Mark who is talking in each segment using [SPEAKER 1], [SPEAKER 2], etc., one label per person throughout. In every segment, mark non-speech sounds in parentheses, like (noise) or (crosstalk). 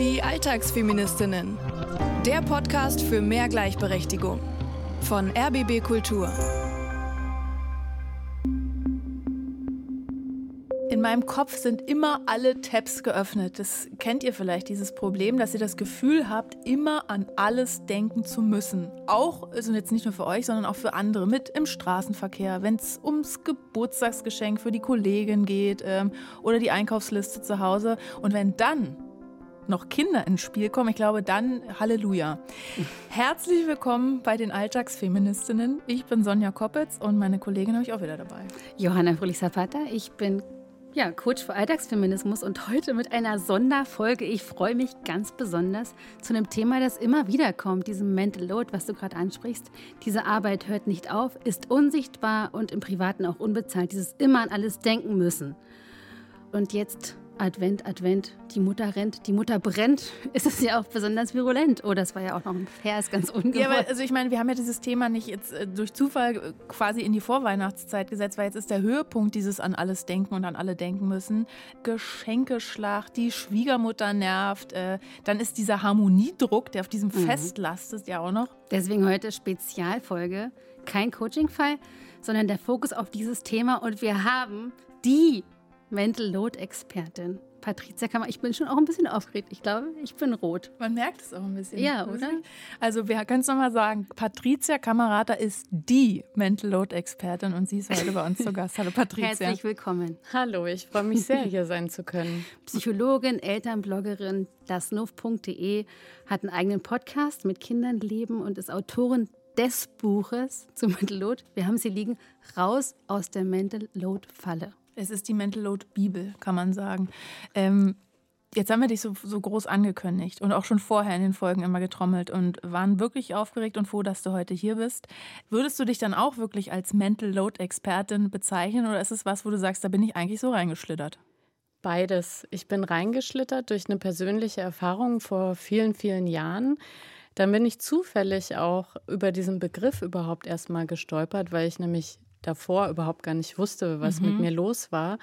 [SPEAKER 1] Die Alltagsfeministinnen. Der Podcast für mehr Gleichberechtigung. Von RBB Kultur.
[SPEAKER 2] In meinem Kopf sind immer alle Tabs geöffnet. Das kennt ihr vielleicht, dieses Problem, dass ihr das Gefühl habt, immer an alles denken zu müssen. Auch, also jetzt nicht nur für euch, sondern auch für andere mit im Straßenverkehr, wenn es ums Geburtstagsgeschenk für die Kollegin geht ähm, oder die Einkaufsliste zu Hause. Und wenn dann noch Kinder ins Spiel kommen, ich glaube dann Halleluja. Herzlich willkommen bei den Alltagsfeministinnen. Ich bin Sonja Koppitz und meine Kollegin habe ich auch wieder dabei.
[SPEAKER 3] Johanna Fröhlich-Zapata, ich bin ja, Coach für Alltagsfeminismus und heute mit einer Sonderfolge. Ich freue mich ganz besonders zu einem Thema, das immer wieder kommt, diesem Mental Load, was du gerade ansprichst. Diese Arbeit hört nicht auf, ist unsichtbar und im Privaten auch unbezahlt. Dieses immer an alles denken müssen. Und jetzt Advent, Advent, die Mutter rennt, die Mutter brennt, (laughs) ist es ja auch besonders virulent. Oh, das war ja auch noch ein Vers, ganz ungewollt.
[SPEAKER 2] Ja, aber also ich meine, wir haben ja dieses Thema nicht jetzt äh, durch Zufall äh, quasi in die Vorweihnachtszeit gesetzt, weil jetzt ist der Höhepunkt dieses an alles denken und an alle denken müssen. Geschenkeschlacht, die Schwiegermutter nervt, äh, dann ist dieser Harmoniedruck, der auf diesem mhm. Fest lastet, ja auch noch.
[SPEAKER 3] Deswegen heute Spezialfolge, kein Coachingfall, sondern der Fokus auf dieses Thema und wir haben die Mental Load Expertin. Patricia Kammer, ich bin schon auch ein bisschen aufgeregt. Ich glaube, ich bin rot.
[SPEAKER 2] Man merkt es auch ein bisschen.
[SPEAKER 3] Ja, oder?
[SPEAKER 2] Also wir können es nochmal sagen. Patricia Kamerata ist die Mental Load Expertin und sie ist heute bei uns zu Gast. Hallo Patricia.
[SPEAKER 3] Herzlich willkommen.
[SPEAKER 4] Hallo, ich freue mich sehr, hier sein zu können.
[SPEAKER 3] Psychologin, Elternbloggerin, dasnuff.de hat einen eigenen Podcast mit Kindern leben und ist Autorin des Buches zu Mental Load. Wir haben sie liegen. Raus aus der Mental Load Falle.
[SPEAKER 2] Es ist die Mental Load Bibel, kann man sagen. Ähm, jetzt haben wir dich so, so groß angekündigt und auch schon vorher in den Folgen immer getrommelt und waren wirklich aufgeregt und froh, dass du heute hier bist. Würdest du dich dann auch wirklich als Mental Load Expertin bezeichnen oder ist es was, wo du sagst, da bin ich eigentlich so reingeschlittert?
[SPEAKER 4] Beides. Ich bin reingeschlittert durch eine persönliche Erfahrung vor vielen, vielen Jahren. Dann bin ich zufällig auch über diesen Begriff überhaupt erstmal gestolpert, weil ich nämlich davor überhaupt gar nicht wusste, was mhm. mit mir los war.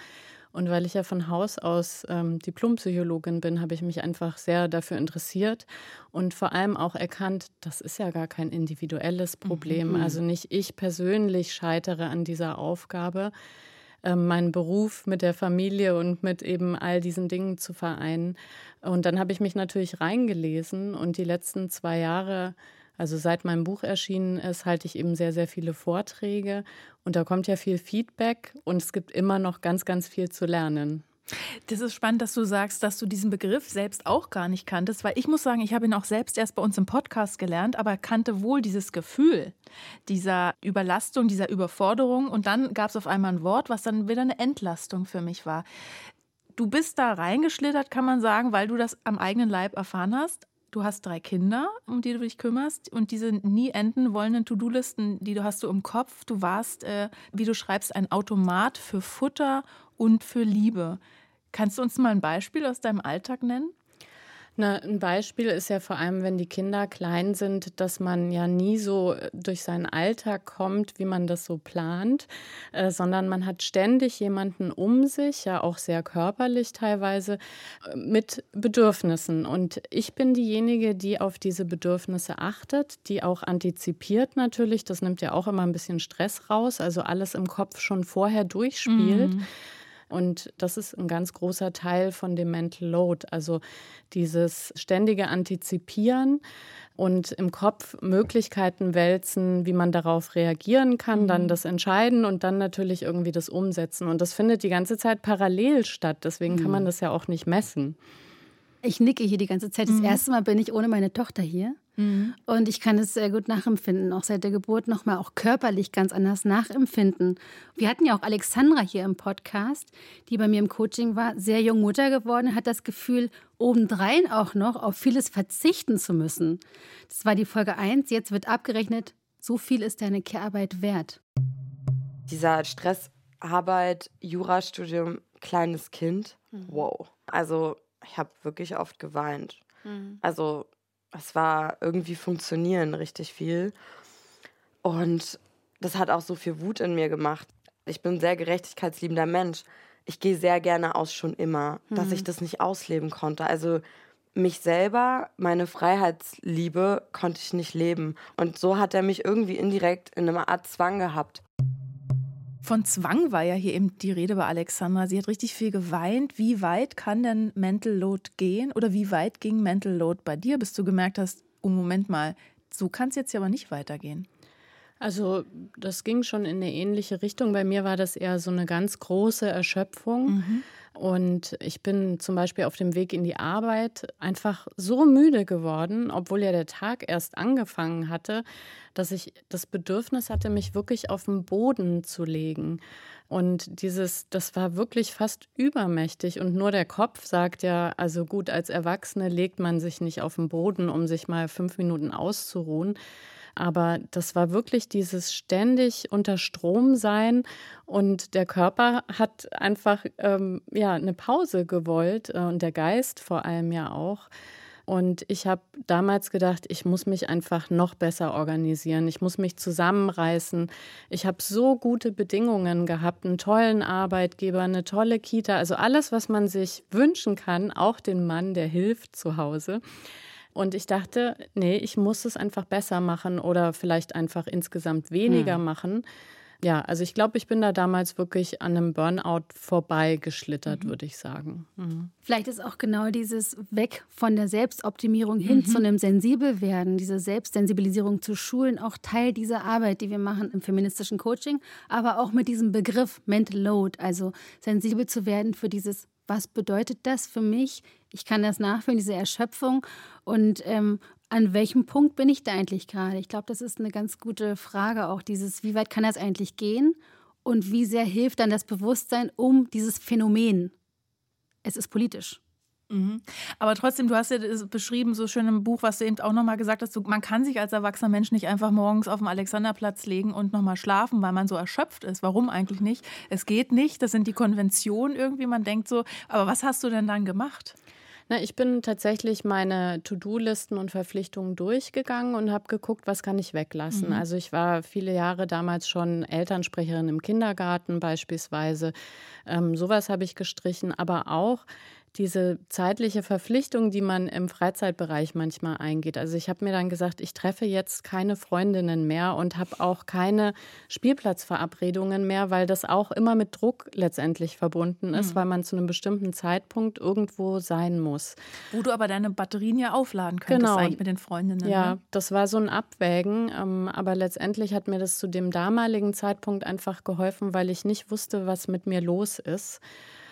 [SPEAKER 4] Und weil ich ja von Haus aus ähm, Diplompsychologin bin, habe ich mich einfach sehr dafür interessiert und vor allem auch erkannt, das ist ja gar kein individuelles Problem. Mhm. Also nicht ich persönlich scheitere an dieser Aufgabe, ähm, meinen Beruf mit der Familie und mit eben all diesen Dingen zu vereinen. Und dann habe ich mich natürlich reingelesen und die letzten zwei Jahre also seit mein Buch erschienen ist, halte ich eben sehr, sehr viele Vorträge und da kommt ja viel Feedback und es gibt immer noch ganz, ganz viel zu lernen.
[SPEAKER 2] Das ist spannend, dass du sagst, dass du diesen Begriff selbst auch gar nicht kanntest, weil ich muss sagen, ich habe ihn auch selbst erst bei uns im Podcast gelernt, aber kannte wohl dieses Gefühl dieser Überlastung, dieser Überforderung und dann gab es auf einmal ein Wort, was dann wieder eine Entlastung für mich war. Du bist da reingeschlittert, kann man sagen, weil du das am eigenen Leib erfahren hast, du hast drei Kinder, um die du dich kümmerst und diese nie enden wollenden To-Do-Listen, die du hast du im Kopf. Du warst, äh, wie du schreibst, ein Automat für Futter und für Liebe. Kannst du uns mal ein Beispiel aus deinem Alltag nennen?
[SPEAKER 4] Na, ein Beispiel ist ja vor allem, wenn die Kinder klein sind, dass man ja nie so äh, durch seinen Alltag kommt, wie man das so plant, äh, sondern man hat ständig jemanden um sich, ja auch sehr körperlich teilweise, äh, mit Bedürfnissen. Und ich bin diejenige, die auf diese Bedürfnisse achtet, die auch antizipiert natürlich. Das nimmt ja auch immer ein bisschen Stress raus, also alles im Kopf schon vorher durchspielt. Mhm. Und das ist ein ganz großer Teil von dem Mental Load, also dieses ständige Antizipieren und im Kopf Möglichkeiten wälzen, wie man darauf reagieren kann, mhm. dann das Entscheiden und dann natürlich irgendwie das Umsetzen. Und das findet die ganze Zeit parallel statt. Deswegen mhm. kann man das ja auch nicht messen.
[SPEAKER 3] Ich nicke hier die ganze Zeit. Das mhm. erste Mal bin ich ohne meine Tochter hier. Mhm. Und ich kann es sehr gut nachempfinden, auch seit der Geburt nochmal auch körperlich ganz anders nachempfinden. Wir hatten ja auch Alexandra hier im Podcast, die bei mir im Coaching war, sehr jung Mutter geworden, hat das Gefühl, obendrein auch noch auf vieles verzichten zu müssen. Das war die Folge 1. Jetzt wird abgerechnet, so viel ist deine Care-Arbeit wert.
[SPEAKER 5] Dieser Stress, Arbeit, Jurastudium, kleines Kind, mhm. wow. Also ich habe wirklich oft geweint. Mhm. Also es war irgendwie funktionieren richtig viel. Und das hat auch so viel Wut in mir gemacht. Ich bin ein sehr gerechtigkeitsliebender Mensch. Ich gehe sehr gerne aus schon immer, mhm. dass ich das nicht ausleben konnte. Also mich selber, meine Freiheitsliebe konnte ich nicht leben. Und so hat er mich irgendwie indirekt in einer Art Zwang gehabt.
[SPEAKER 2] Von Zwang war ja hier eben die Rede bei Alexandra. Sie hat richtig viel geweint. Wie weit kann denn Mental Load gehen? Oder wie weit ging Mental Load bei dir, bis du gemerkt hast, oh Moment mal, so kann es jetzt ja aber nicht weitergehen?
[SPEAKER 4] Also das ging schon in eine ähnliche Richtung. Bei mir war das eher so eine ganz große Erschöpfung. Mhm. Und ich bin zum Beispiel auf dem Weg in die Arbeit einfach so müde geworden, obwohl ja der Tag erst angefangen hatte, dass ich das Bedürfnis hatte, mich wirklich auf den Boden zu legen. Und dieses, das war wirklich fast übermächtig. Und nur der Kopf sagt ja, also gut, als Erwachsene legt man sich nicht auf den Boden, um sich mal fünf Minuten auszuruhen. Aber das war wirklich dieses ständig unter Strom sein und der Körper hat einfach ähm, ja eine Pause gewollt äh, und der Geist vor allem ja auch. Und ich habe damals gedacht, ich muss mich einfach noch besser organisieren. Ich muss mich zusammenreißen. Ich habe so gute Bedingungen gehabt, einen tollen Arbeitgeber, eine tolle Kita, also alles, was man sich wünschen kann, auch den Mann, der hilft zu Hause. Und ich dachte, nee, ich muss es einfach besser machen oder vielleicht einfach insgesamt weniger hm. machen. Ja, also ich glaube, ich bin da damals wirklich an einem Burnout vorbeigeschlittert, mhm. würde ich sagen. Mhm.
[SPEAKER 3] Vielleicht ist auch genau dieses Weg von der Selbstoptimierung hin mhm. zu einem Sensibelwerden, diese Selbstsensibilisierung zu schulen, auch Teil dieser Arbeit, die wir machen im feministischen Coaching, aber auch mit diesem Begriff Mental Load, also sensibel zu werden für dieses was bedeutet das für mich? Ich kann das nachfühlen, diese Erschöpfung. Und ähm, an welchem Punkt bin ich da eigentlich gerade? Ich glaube, das ist eine ganz gute Frage auch, dieses, wie weit kann das eigentlich gehen? Und wie sehr hilft dann das Bewusstsein um dieses Phänomen? Es ist politisch.
[SPEAKER 2] Mhm. Aber trotzdem, du hast ja beschrieben, so schön im Buch, was du eben auch nochmal gesagt hast, du, man kann sich als erwachsener Mensch nicht einfach morgens auf dem Alexanderplatz legen und nochmal schlafen, weil man so erschöpft ist. Warum eigentlich nicht? Es geht nicht, das sind die Konventionen irgendwie, man denkt so, aber was hast du denn dann gemacht?
[SPEAKER 4] Na, ich bin tatsächlich meine To-Do-Listen und Verpflichtungen durchgegangen und habe geguckt, was kann ich weglassen. Mhm. Also ich war viele Jahre damals schon Elternsprecherin im Kindergarten beispielsweise. Ähm, sowas habe ich gestrichen, aber auch diese zeitliche Verpflichtung, die man im Freizeitbereich manchmal eingeht. Also ich habe mir dann gesagt, ich treffe jetzt keine Freundinnen mehr und habe auch keine Spielplatzverabredungen mehr, weil das auch immer mit Druck letztendlich verbunden ist, mhm. weil man zu einem bestimmten Zeitpunkt irgendwo sein muss.
[SPEAKER 2] Wo du aber deine Batterien ja aufladen könntest genau. eigentlich mit den Freundinnen.
[SPEAKER 4] Ja, ne? das war so ein Abwägen, ähm, aber letztendlich hat mir das zu dem damaligen Zeitpunkt einfach geholfen, weil ich nicht wusste, was mit mir los ist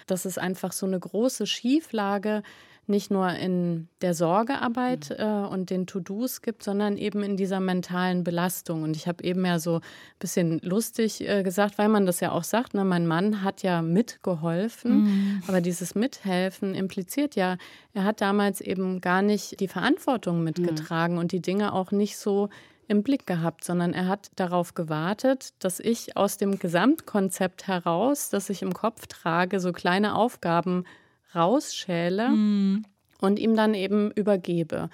[SPEAKER 4] dass es einfach so eine große Schieflage nicht nur in der Sorgearbeit mhm. äh, und den To-Dos gibt, sondern eben in dieser mentalen Belastung. Und ich habe eben ja so ein bisschen lustig äh, gesagt, weil man das ja auch sagt, ne, mein Mann hat ja mitgeholfen, mhm. aber dieses Mithelfen impliziert ja, er hat damals eben gar nicht die Verantwortung mitgetragen mhm. und die Dinge auch nicht so im Blick gehabt, sondern er hat darauf gewartet, dass ich aus dem Gesamtkonzept heraus, das ich im Kopf trage, so kleine Aufgaben rausschäle mhm. und ihm dann eben übergebe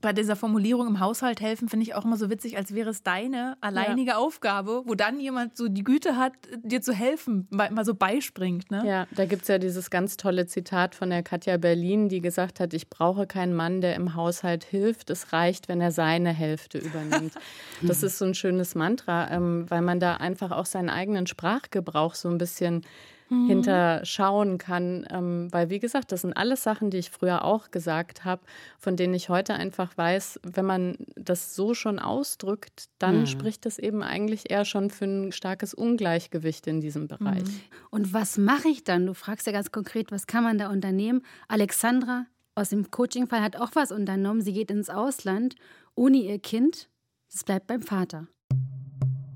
[SPEAKER 2] bei dieser Formulierung im Haushalt helfen finde ich auch immer so witzig, als wäre es deine alleinige ja. Aufgabe, wo dann jemand so die Güte hat, dir zu helfen, mal so beispringt. Ne?
[SPEAKER 4] Ja, da gibt es ja dieses ganz tolle Zitat von der Katja Berlin, die gesagt hat, ich brauche keinen Mann, der im Haushalt hilft. Es reicht, wenn er seine Hälfte übernimmt. (laughs) das ist so ein schönes Mantra, ähm, weil man da einfach auch seinen eigenen Sprachgebrauch so ein bisschen mhm. hinterschauen kann. Ähm, weil, wie gesagt, das sind alles Sachen, die ich früher auch gesagt habe, von denen ich heute einfach weiß, wenn man das so schon ausdrückt, dann mhm. spricht das eben eigentlich eher schon für ein starkes Ungleichgewicht in diesem Bereich. Mhm.
[SPEAKER 3] Und was mache ich dann? Du fragst ja ganz konkret, was kann man da unternehmen? Alexandra aus dem Coaching-Fall hat auch was unternommen. Sie geht ins Ausland ohne ihr Kind. Es bleibt beim Vater.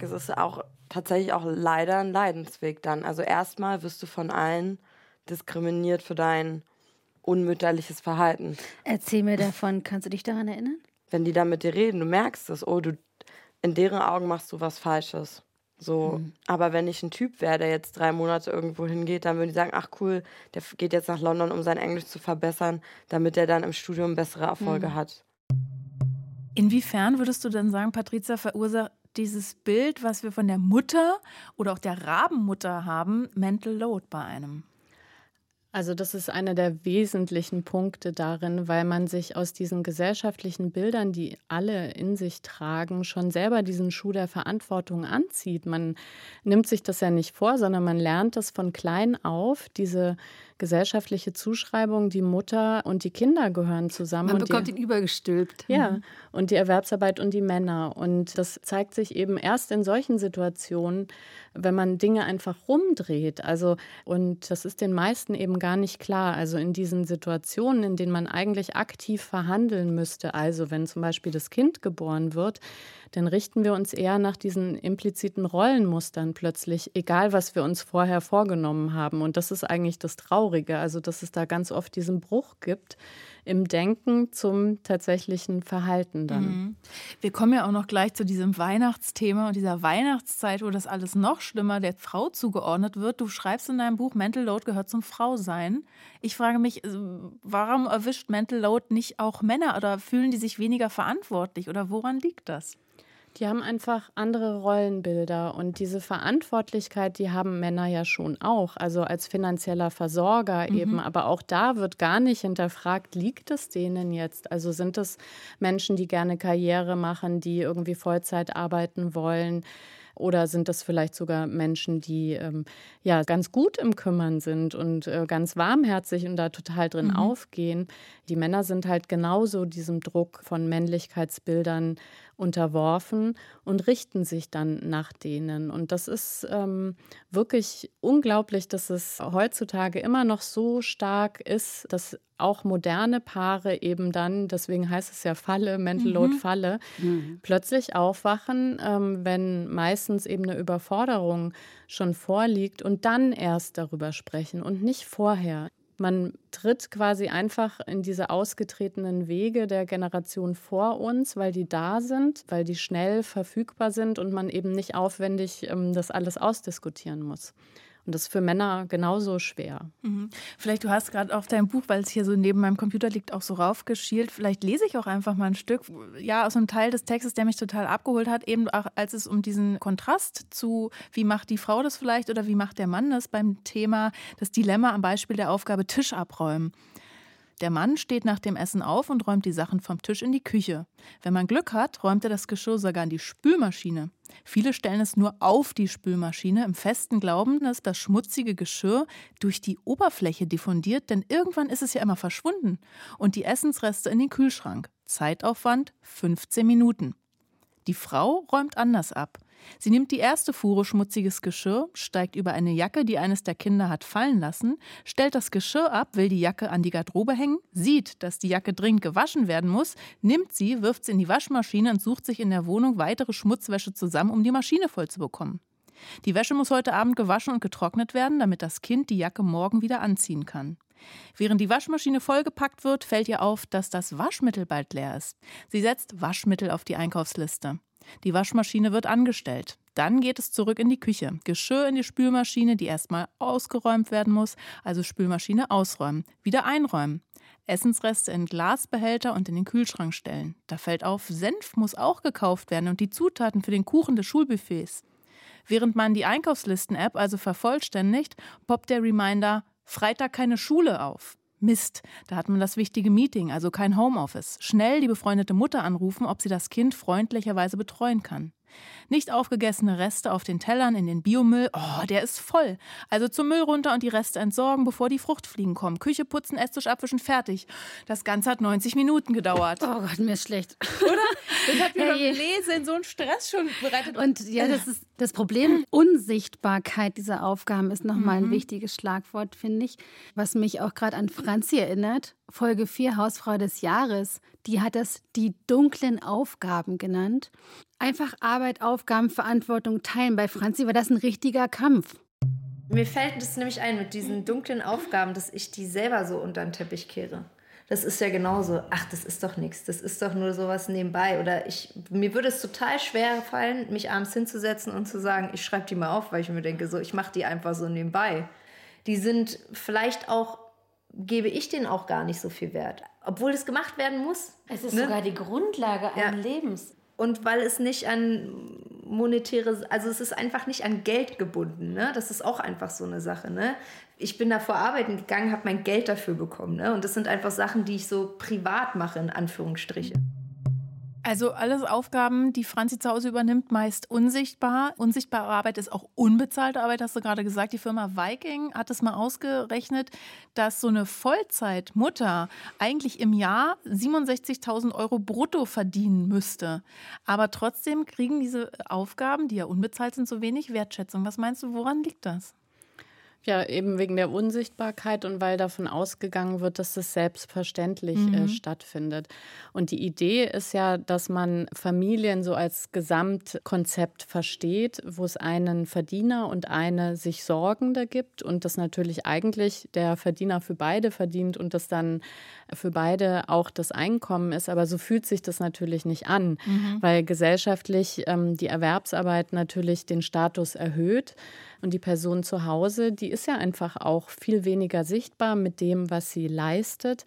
[SPEAKER 5] Es ist auch tatsächlich auch leider ein Leidensweg dann. Also erstmal wirst du von allen diskriminiert für dein unmütterliches Verhalten.
[SPEAKER 3] Erzähl mir davon, kannst du dich daran erinnern?
[SPEAKER 5] Wenn die da mit dir reden, du merkst es, oh, du in deren Augen machst du was Falsches. So, mhm. aber wenn ich ein Typ wäre, der jetzt drei Monate irgendwo hingeht, dann würden die sagen, ach cool, der geht jetzt nach London, um sein Englisch zu verbessern, damit er dann im Studium bessere Erfolge mhm. hat.
[SPEAKER 2] Inwiefern würdest du denn sagen, Patricia, verursacht dieses Bild, was wir von der Mutter oder auch der Rabenmutter haben, Mental Load bei einem?
[SPEAKER 4] Also das ist einer der wesentlichen Punkte darin, weil man sich aus diesen gesellschaftlichen Bildern, die alle in sich tragen, schon selber diesen Schuh der Verantwortung anzieht. Man nimmt sich das ja nicht vor, sondern man lernt das von klein auf, diese gesellschaftliche Zuschreibung, die Mutter und die Kinder gehören zusammen.
[SPEAKER 3] Man bekommt
[SPEAKER 4] die,
[SPEAKER 3] ihn übergestülpt.
[SPEAKER 4] Ja, mhm. und die Erwerbsarbeit und die Männer. Und das zeigt sich eben erst in solchen Situationen, wenn man Dinge einfach rumdreht. Also, und das ist den meisten eben gar nicht klar. Also in diesen Situationen, in denen man eigentlich aktiv verhandeln müsste, also wenn zum Beispiel das Kind geboren wird, dann richten wir uns eher nach diesen impliziten Rollenmustern plötzlich, egal was wir uns vorher vorgenommen haben. Und das ist eigentlich das Traurige, also dass es da ganz oft diesen Bruch gibt im Denken zum tatsächlichen Verhalten dann. Mhm.
[SPEAKER 2] Wir kommen ja auch noch gleich zu diesem Weihnachtsthema und dieser Weihnachtszeit, wo das alles noch schlimmer der Frau zugeordnet wird. Du schreibst in deinem Buch, Mental Load gehört zum Frausein. Ich frage mich, äh, warum erwischt Mental Load nicht auch Männer oder fühlen die sich weniger verantwortlich oder woran liegt das?
[SPEAKER 4] Die haben einfach andere Rollenbilder und diese Verantwortlichkeit, die haben Männer ja schon auch, also als finanzieller Versorger mhm. eben. Aber auch da wird gar nicht hinterfragt, liegt es denen jetzt? Also sind es Menschen, die gerne Karriere machen, die irgendwie Vollzeit arbeiten wollen? Oder sind das vielleicht sogar Menschen, die ähm, ja ganz gut im Kümmern sind und äh, ganz warmherzig und da total drin mhm. aufgehen? Die Männer sind halt genauso diesem Druck von Männlichkeitsbildern unterworfen und richten sich dann nach denen. Und das ist ähm, wirklich unglaublich, dass es heutzutage immer noch so stark ist, dass auch moderne Paare eben dann, deswegen heißt es ja Falle, Mental Load mhm. Falle, mhm. plötzlich aufwachen, ähm, wenn meistens eben eine Überforderung schon vorliegt und dann erst darüber sprechen und nicht vorher. Man tritt quasi einfach in diese ausgetretenen Wege der Generation vor uns, weil die da sind, weil die schnell verfügbar sind und man eben nicht aufwendig ähm, das alles ausdiskutieren muss. Und das ist für Männer genauso schwer.
[SPEAKER 2] Mhm. Vielleicht, du hast gerade auf deinem Buch, weil es hier so neben meinem Computer liegt, auch so raufgeschielt. Vielleicht lese ich auch einfach mal ein Stück, ja, aus einem Teil des Textes, der mich total abgeholt hat, eben auch als es um diesen Kontrast zu, wie macht die Frau das vielleicht oder wie macht der Mann das beim Thema, das Dilemma am Beispiel der Aufgabe Tisch abräumen. Der Mann steht nach dem Essen auf und räumt die Sachen vom Tisch in die Küche. Wenn man Glück hat, räumt er das Geschirr sogar in die Spülmaschine. Viele stellen es nur auf die Spülmaschine im festen Glauben, dass das schmutzige Geschirr durch die Oberfläche diffundiert, denn irgendwann ist es ja immer verschwunden. Und die Essensreste in den Kühlschrank. Zeitaufwand 15 Minuten. Die Frau räumt anders ab. Sie nimmt die erste Fuhre schmutziges Geschirr, steigt über eine Jacke, die eines der Kinder hat fallen lassen, stellt das Geschirr ab, will die Jacke an die Garderobe hängen, sieht, dass die Jacke dringend gewaschen werden muss, nimmt sie, wirft sie in die Waschmaschine und sucht sich in der Wohnung weitere Schmutzwäsche zusammen, um die Maschine voll zu bekommen. Die Wäsche muss heute Abend gewaschen und getrocknet werden, damit das Kind die Jacke morgen wieder anziehen kann. Während die Waschmaschine vollgepackt wird, fällt ihr auf, dass das Waschmittel bald leer ist. Sie setzt Waschmittel auf die Einkaufsliste. Die Waschmaschine wird angestellt. Dann geht es zurück in die Küche. Geschirr in die Spülmaschine, die erstmal ausgeräumt werden muss, also Spülmaschine ausräumen, wieder einräumen. Essensreste in Glasbehälter und in den Kühlschrank stellen. Da fällt auf, Senf muss auch gekauft werden und die Zutaten für den Kuchen des Schulbuffets. Während man die Einkaufslisten-App also vervollständigt, poppt der Reminder Freitag keine Schule auf. Mist, da hat man das wichtige Meeting, also kein Homeoffice. Schnell die befreundete Mutter anrufen, ob sie das Kind freundlicherweise betreuen kann. Nicht aufgegessene Reste auf den Tellern in den Biomüll. Oh, der ist voll. Also zum Müll runter und die Reste entsorgen, bevor die Fruchtfliegen kommen. Küche putzen, Esstisch abwischen, fertig. Das Ganze hat 90 Minuten gedauert.
[SPEAKER 3] Oh Gott, mir ist schlecht.
[SPEAKER 2] Oder? Das hat mir hey. beim Lesen so einen Stress schon bereitet.
[SPEAKER 3] Und ja, das ist das Problem. Unsichtbarkeit dieser Aufgaben ist nochmal mhm. ein wichtiges Schlagwort, finde ich. Was mich auch gerade an Franzi erinnert. Folge 4, Hausfrau des Jahres. Die hat das die dunklen Aufgaben genannt. Einfach Arbeit, Aufgaben, Verantwortung teilen. Bei Franzi war das ein richtiger Kampf.
[SPEAKER 5] Mir fällt es nämlich ein mit diesen dunklen Aufgaben, dass ich die selber so unter den Teppich kehre. Das ist ja genauso. Ach, das ist doch nichts. Das ist doch nur sowas nebenbei. Oder ich, mir würde es total schwer fallen, mich abends hinzusetzen und zu sagen, ich schreibe die mal auf, weil ich mir denke, so, ich mache die einfach so nebenbei. Die sind vielleicht auch, gebe ich denen auch gar nicht so viel Wert. Obwohl es gemacht werden muss.
[SPEAKER 3] Es ist ne? sogar die Grundlage ja. eines Lebens.
[SPEAKER 5] Und weil es nicht an
[SPEAKER 6] monetäre, also es ist einfach nicht an Geld gebunden. Ne? Das ist auch einfach so eine Sache. Ne? Ich bin da vor Arbeiten gegangen, habe mein Geld dafür bekommen. Ne? Und das sind einfach Sachen, die ich so privat mache, in Anführungsstriche.
[SPEAKER 2] Also alles Aufgaben, die Franzi zu Hause übernimmt, meist unsichtbar. Unsichtbare Arbeit ist auch unbezahlte Arbeit, hast du gerade gesagt. Die Firma Viking hat es mal ausgerechnet, dass so eine Vollzeitmutter eigentlich im Jahr 67.000 Euro brutto verdienen müsste. Aber trotzdem kriegen diese Aufgaben, die ja unbezahlt sind, so wenig Wertschätzung. Was meinst du, woran liegt das?
[SPEAKER 4] Ja, eben wegen der Unsichtbarkeit und weil davon ausgegangen wird, dass das selbstverständlich äh, mhm. äh, stattfindet. Und die Idee ist ja, dass man Familien so als Gesamtkonzept versteht, wo es einen Verdiener und eine sich Sorgende gibt und das natürlich eigentlich der Verdiener für beide verdient und das dann für beide auch das Einkommen ist. Aber so fühlt sich das natürlich nicht an, mhm. weil gesellschaftlich ähm, die Erwerbsarbeit natürlich den Status erhöht. Und die Person zu Hause, die ist ja einfach auch viel weniger sichtbar mit dem, was sie leistet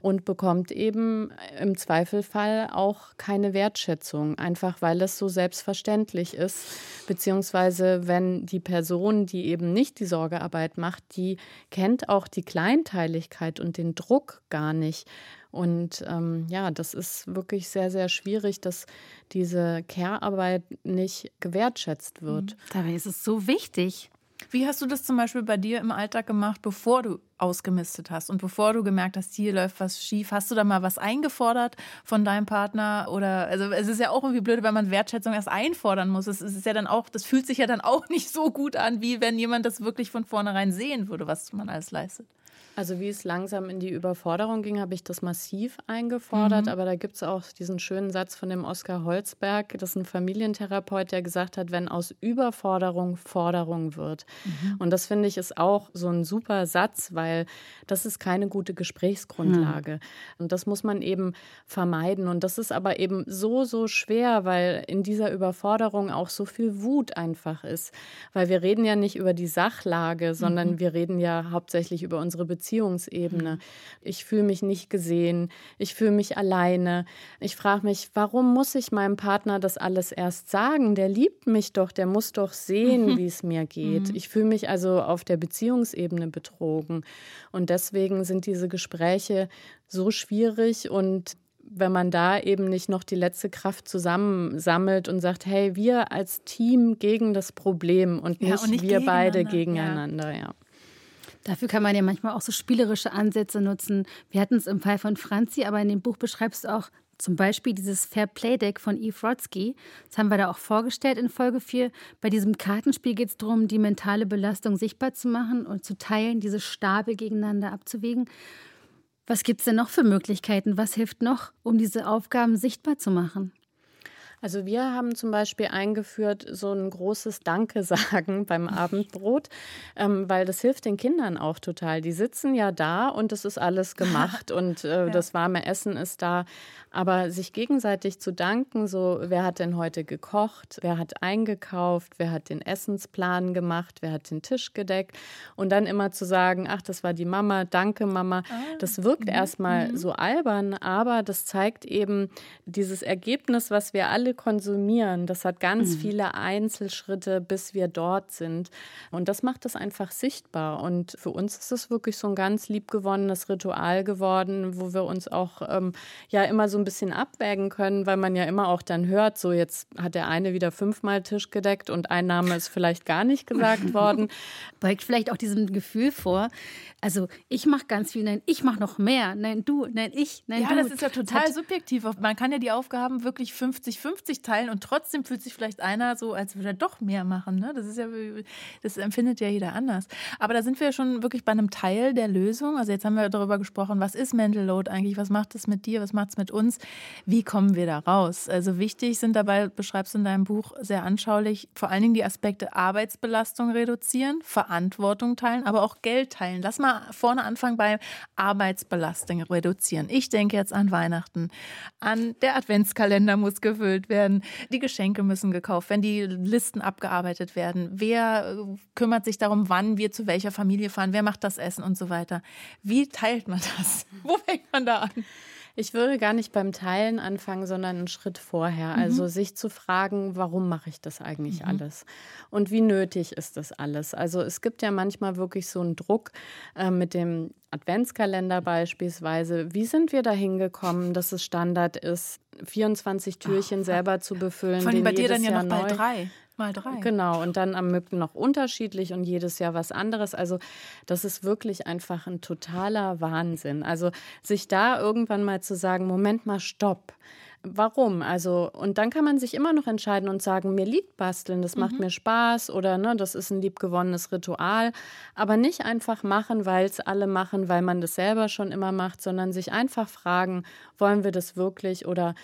[SPEAKER 4] und bekommt eben im Zweifelfall auch keine Wertschätzung, einfach weil es so selbstverständlich ist. Beziehungsweise wenn die Person, die eben nicht die Sorgearbeit macht, die kennt auch die Kleinteiligkeit und den Druck gar nicht. Und ähm, ja, das ist wirklich sehr, sehr schwierig, dass diese Care-Arbeit nicht gewertschätzt wird. Mhm.
[SPEAKER 3] Dabei ist es so wichtig.
[SPEAKER 2] Wie hast du das zum Beispiel bei dir im Alltag gemacht, bevor du ausgemistet hast und bevor du gemerkt hast, hier läuft was schief? Hast du da mal was eingefordert von deinem Partner? Oder also es ist ja auch irgendwie blöd, wenn man Wertschätzung erst einfordern muss. Es ist ja dann auch, das fühlt sich ja dann auch (laughs) nicht so gut an, wie wenn jemand das wirklich von vornherein sehen würde, was man alles leistet.
[SPEAKER 4] Also wie es langsam in die Überforderung ging, habe ich das massiv eingefordert. Mhm. Aber da gibt es auch diesen schönen Satz von dem Oskar Holzberg, das ist ein Familientherapeut, der gesagt hat, wenn aus Überforderung Forderung wird. Mhm. Und das finde ich ist auch so ein super Satz, weil das ist keine gute Gesprächsgrundlage. Mhm. Und das muss man eben vermeiden. Und das ist aber eben so, so schwer, weil in dieser Überforderung auch so viel Wut einfach ist. Weil wir reden ja nicht über die Sachlage, sondern mhm. wir reden ja hauptsächlich über unsere Beziehung. Beziehungsebene. Mhm. Ich fühle mich nicht gesehen, ich fühle mich alleine. Ich frage mich, warum muss ich meinem Partner das alles erst sagen? Der liebt mich doch, der muss doch sehen, mhm. wie es mir geht. Mhm. Ich fühle mich also auf der Beziehungsebene betrogen. Und deswegen sind diese Gespräche so schwierig und wenn man da eben nicht noch die letzte Kraft zusammensammelt und sagt, hey, wir als Team gegen das Problem und nicht, ja, und nicht wir beide gegeneinander, ja.
[SPEAKER 3] Dafür kann man ja manchmal auch so spielerische Ansätze nutzen. Wir hatten es im Fall von Franzi, aber in dem Buch beschreibst du auch zum Beispiel dieses Fair Play Deck von Eve Rodsky. Das haben wir da auch vorgestellt in Folge 4. Bei diesem Kartenspiel geht es darum, die mentale Belastung sichtbar zu machen und zu teilen, diese Stapel gegeneinander abzuwägen. Was gibt es denn noch für Möglichkeiten? Was hilft noch, um diese Aufgaben sichtbar zu machen?
[SPEAKER 4] Also wir haben zum Beispiel eingeführt so ein großes Danke sagen (laughs) beim Abendbrot, ähm, weil das hilft den Kindern auch total. Die sitzen ja da und es ist alles (laughs) gemacht und äh, ja. das warme Essen ist da. Aber sich gegenseitig zu danken, so wer hat denn heute gekocht, wer hat eingekauft, wer hat den Essensplan gemacht, wer hat den Tisch gedeckt und dann immer zu sagen, ach, das war die Mama, danke Mama. Ah, das wirkt mhm. erstmal mhm. so albern, aber das zeigt eben dieses Ergebnis, was wir alle konsumieren. Das hat ganz mhm. viele Einzelschritte, bis wir dort sind. Und das macht es einfach sichtbar. Und für uns ist es wirklich so ein ganz liebgewonnenes Ritual geworden, wo wir uns auch ähm, ja immer so ein bisschen abwägen können, weil man ja immer auch dann hört, so jetzt hat der eine wieder fünfmal Tisch gedeckt und ein Name ist vielleicht gar nicht gesagt worden. (laughs)
[SPEAKER 3] Beugt vielleicht auch diesem Gefühl vor, also ich mache ganz viel, nein, ich mache noch mehr, nein, du, nein, ich, nein,
[SPEAKER 2] ja,
[SPEAKER 3] du.
[SPEAKER 2] Ja, das ist ja total hat subjektiv. Man kann ja die Aufgaben wirklich 50-50 teilen und trotzdem fühlt sich vielleicht einer so, als würde er doch mehr machen. Ne? Das ist ja, das empfindet ja jeder anders. Aber da sind wir ja schon wirklich bei einem Teil der Lösung. Also jetzt haben wir darüber gesprochen, was ist Mental Load eigentlich, was macht es mit dir, was macht es mit uns? uns. Wie kommen wir da raus? Also wichtig sind dabei, beschreibst du in deinem Buch sehr anschaulich, vor allen Dingen die Aspekte Arbeitsbelastung reduzieren, Verantwortung teilen, aber auch Geld teilen. Lass mal vorne anfangen bei Arbeitsbelastung reduzieren. Ich denke jetzt an Weihnachten, an der Adventskalender muss gefüllt werden, die Geschenke müssen gekauft werden, die Listen abgearbeitet werden. Wer äh, kümmert sich darum, wann wir zu welcher Familie fahren? Wer macht das Essen und so weiter? Wie teilt man das? (laughs) Wo fängt man da an?
[SPEAKER 4] Ich würde gar nicht beim Teilen anfangen, sondern einen Schritt vorher. Mhm. Also sich zu fragen, warum mache ich das eigentlich mhm. alles? Und wie nötig ist das alles? Also es gibt ja manchmal wirklich so einen Druck äh, mit dem Adventskalender beispielsweise. Wie sind wir da hingekommen, dass es Standard ist, 24 Türchen Ach, selber zu befüllen?
[SPEAKER 2] Vor allem bei dir dann ja noch bald drei. Mal drei.
[SPEAKER 4] Genau, und dann am Mücken noch unterschiedlich und jedes Jahr was anderes. Also das ist wirklich einfach ein totaler Wahnsinn. Also sich da irgendwann mal zu sagen, Moment mal, stopp. Warum? Also, und dann kann man sich immer noch entscheiden und sagen, mir liegt Basteln, das macht mhm. mir Spaß oder ne, das ist ein liebgewonnenes Ritual. Aber nicht einfach machen, weil es alle machen, weil man das selber schon immer macht, sondern sich einfach fragen, wollen wir das wirklich oder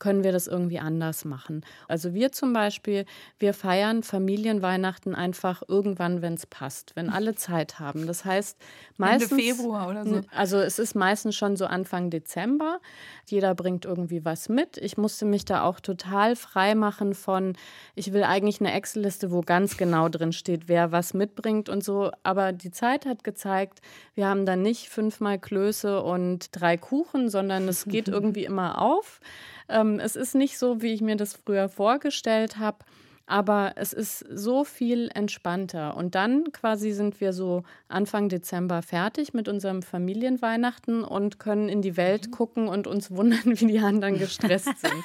[SPEAKER 4] können wir das irgendwie anders machen. Also wir zum Beispiel, wir feiern Familienweihnachten einfach irgendwann, wenn es passt, wenn alle Zeit haben. Das heißt meistens
[SPEAKER 2] Ende Februar oder so.
[SPEAKER 4] Also es ist meistens schon so Anfang Dezember. Jeder bringt irgendwie was mit. Ich musste mich da auch total frei machen von, ich will eigentlich eine Excel-Liste, wo ganz genau drin steht, wer was mitbringt und so. Aber die Zeit hat gezeigt, wir haben dann nicht fünfmal Klöße und drei Kuchen, sondern es geht (laughs) irgendwie immer auf. Ähm, es ist nicht so, wie ich mir das früher vorgestellt habe. Aber es ist so viel entspannter. Und dann quasi sind wir so Anfang Dezember fertig mit unserem Familienweihnachten und können in die Welt mhm. gucken und uns wundern, wie die anderen gestresst sind. (laughs)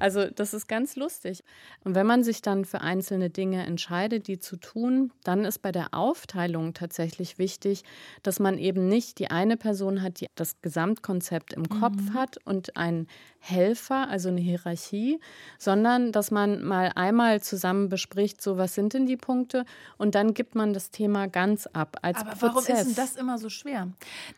[SPEAKER 4] Also das ist ganz lustig. Und wenn man sich dann für einzelne Dinge entscheidet, die zu tun, dann ist bei der Aufteilung tatsächlich wichtig, dass man eben nicht die eine Person hat, die das Gesamtkonzept im Kopf mhm. hat und ein Helfer, also eine Hierarchie, sondern dass man mal einmal zusammen bespricht, so was sind denn die Punkte und dann gibt man das Thema ganz ab als
[SPEAKER 2] Aber
[SPEAKER 4] Prozess.
[SPEAKER 2] warum ist denn das immer so schwer?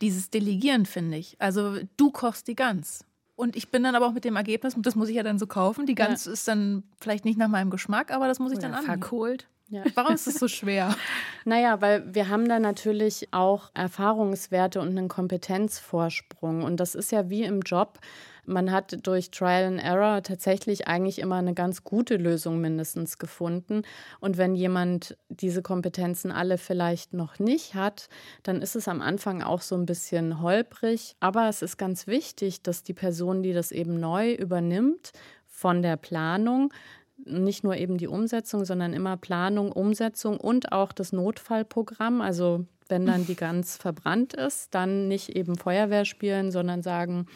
[SPEAKER 2] Dieses Delegieren finde ich. Also du kochst die Gans. Und ich bin dann aber auch mit dem Ergebnis, das muss ich ja dann so kaufen. Die Gans ja. ist dann vielleicht nicht nach meinem Geschmack, aber das muss ich Oder dann annehmen.
[SPEAKER 3] Verkohlt.
[SPEAKER 2] Ja. (laughs) Warum ist es so schwer? (laughs)
[SPEAKER 4] naja, weil wir haben da natürlich auch Erfahrungswerte und einen Kompetenzvorsprung. Und das ist ja wie im Job. Man hat durch Trial and Error tatsächlich eigentlich immer eine ganz gute Lösung mindestens gefunden. Und wenn jemand diese Kompetenzen alle vielleicht noch nicht hat, dann ist es am Anfang auch so ein bisschen holprig. Aber es ist ganz wichtig, dass die Person, die das eben neu übernimmt, von der Planung nicht nur eben die Umsetzung, sondern immer Planung, Umsetzung und auch das Notfallprogramm. Also wenn dann die Gans verbrannt ist, dann nicht eben Feuerwehr spielen, sondern sagen,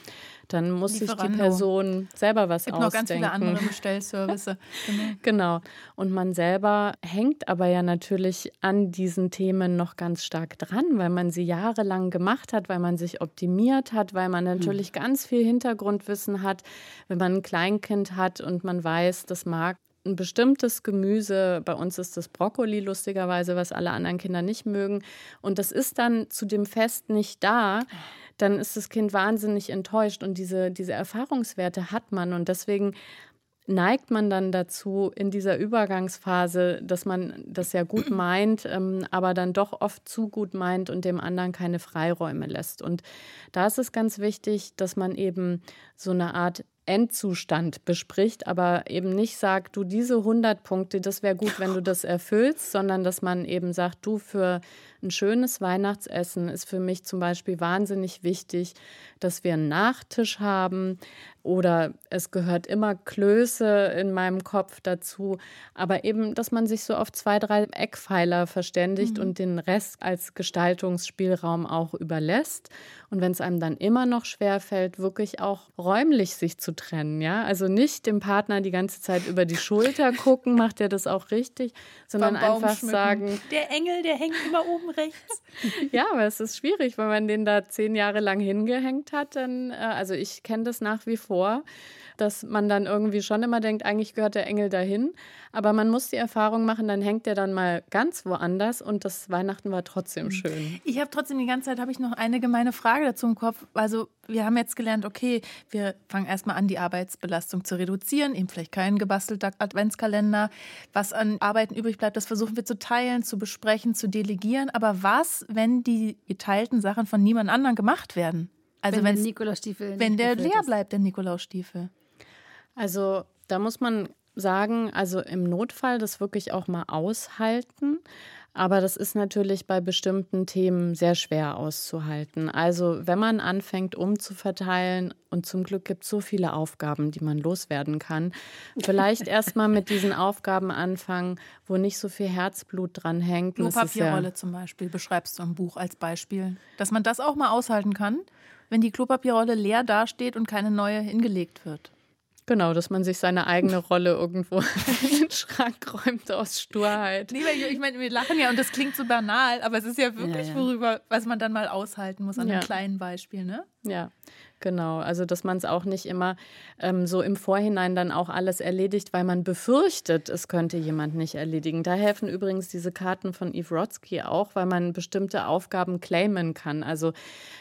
[SPEAKER 4] dann muss sich die Person selber was es gibt ausdenken.
[SPEAKER 2] noch ganz viele andere (laughs) Bestellservice.
[SPEAKER 4] genau. genau. Und man selber hängt aber ja natürlich an diesen Themen noch ganz stark dran, weil man sie jahrelang gemacht hat, weil man sich optimiert hat, weil man natürlich mhm. ganz viel Hintergrundwissen hat, wenn man ein Kleinkind hat und man weiß, das mag ein bestimmtes Gemüse, bei uns ist das Brokkoli lustigerweise, was alle anderen Kinder nicht mögen, und das ist dann zu dem Fest nicht da, dann ist das Kind wahnsinnig enttäuscht und diese, diese Erfahrungswerte hat man und deswegen neigt man dann dazu in dieser Übergangsphase, dass man das ja gut (clears throat) meint, ähm, aber dann doch oft zu gut meint und dem anderen keine Freiräume lässt. Und da ist es ganz wichtig, dass man eben so eine Art Endzustand bespricht, aber eben nicht sagt, du diese 100 Punkte, das wäre gut, wenn du das erfüllst, sondern dass man eben sagt, du für ein schönes Weihnachtsessen ist für mich zum Beispiel wahnsinnig wichtig, dass wir einen Nachtisch haben oder es gehört immer Klöße in meinem Kopf dazu, aber eben, dass man sich so auf zwei, drei Eckpfeiler verständigt mhm. und den Rest als Gestaltungsspielraum auch überlässt. Und wenn es einem dann immer noch schwer fällt, wirklich auch räumlich sich zu trennen, ja, also nicht dem Partner die ganze Zeit über die Schulter gucken, macht er das auch richtig, sondern einfach sagen,
[SPEAKER 2] der Engel, der hängt immer oben rechts. (laughs)
[SPEAKER 4] ja, aber es ist schwierig, wenn man den da zehn Jahre lang hingehängt hat. Dann, äh, also ich kenne das nach wie vor dass man dann irgendwie schon immer denkt, eigentlich gehört der Engel dahin. Aber man muss die Erfahrung machen, dann hängt der dann mal ganz woanders und das Weihnachten war trotzdem schön.
[SPEAKER 2] Ich habe trotzdem die ganze Zeit habe ich noch eine gemeine Frage dazu im Kopf. Also wir haben jetzt gelernt, okay, wir fangen erstmal an, die Arbeitsbelastung zu reduzieren, eben vielleicht kein gebastelter Adventskalender. Was an Arbeiten übrig bleibt, das versuchen wir zu teilen, zu besprechen, zu delegieren. Aber was, wenn die geteilten Sachen von niemand anderem gemacht werden?
[SPEAKER 3] Also wenn der Nikolausstiefel
[SPEAKER 2] wenn der leer bleibt, der Nikolausstiefel.
[SPEAKER 4] Also da muss man sagen, also im Notfall das wirklich auch mal aushalten. Aber das ist natürlich bei bestimmten Themen sehr schwer auszuhalten. Also wenn man anfängt umzuverteilen, und zum Glück gibt es so viele Aufgaben, die man loswerden kann, vielleicht (laughs) erstmal mit diesen Aufgaben anfangen, wo nicht so viel Herzblut dran hängt.
[SPEAKER 2] Klopapierrolle ja zum Beispiel, beschreibst du im Buch als Beispiel. Dass man das auch mal aushalten kann, wenn die Klopapierrolle leer dasteht und keine neue hingelegt wird.
[SPEAKER 4] Genau, dass man sich seine eigene Rolle irgendwo (laughs) in den Schrank räumt aus Sturheit.
[SPEAKER 2] Nee, ich meine, wir lachen ja und das klingt so banal, aber es ist ja wirklich, ja, ja. worüber, was man dann mal aushalten muss an einem kleinen Beispiel, ne?
[SPEAKER 4] Ja. Genau, also dass man es auch nicht immer ähm, so im Vorhinein dann auch alles erledigt, weil man befürchtet, es könnte jemand nicht erledigen. Da helfen übrigens diese Karten von Eve Rodsky auch, weil man bestimmte Aufgaben claimen kann. Also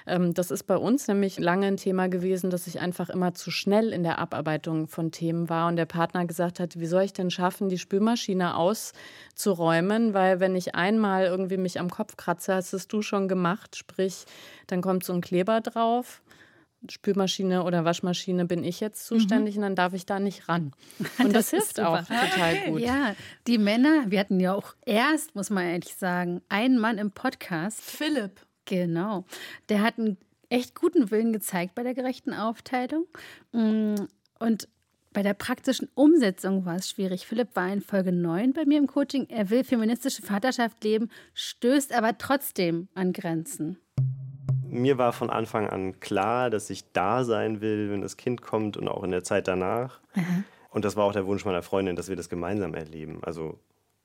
[SPEAKER 4] ähm, das ist bei uns nämlich lange ein Thema gewesen, dass ich einfach immer zu schnell in der Abarbeitung von Themen war und der Partner gesagt hat, wie soll ich denn schaffen, die Spülmaschine auszuräumen, weil wenn ich einmal irgendwie mich am Kopf kratze, hast es du schon gemacht, sprich, dann kommt so ein Kleber drauf Spülmaschine oder Waschmaschine bin ich jetzt zuständig mhm. und dann darf ich da nicht ran. (laughs) Und das, das hilft auch total gut.
[SPEAKER 3] Ja, die Männer, wir hatten ja auch erst, muss man ehrlich sagen, einen Mann im Podcast.
[SPEAKER 2] Philipp.
[SPEAKER 3] Genau. Der hat einen echt guten Willen gezeigt bei der gerechten Aufteilung. Mm, und bei der praktischen Umsetzung war es schwierig. Philipp war in Folge 9 bei mir im Coaching. Er will feministische Vaterschaft leben, stößt aber trotzdem an Grenzen
[SPEAKER 7] mir war von Anfang an klar, dass ich da sein will, wenn das Kind kommt und auch in der Zeit danach. Mhm. Und das war auch der Wunsch meiner Freundin, dass wir das gemeinsam erleben. Also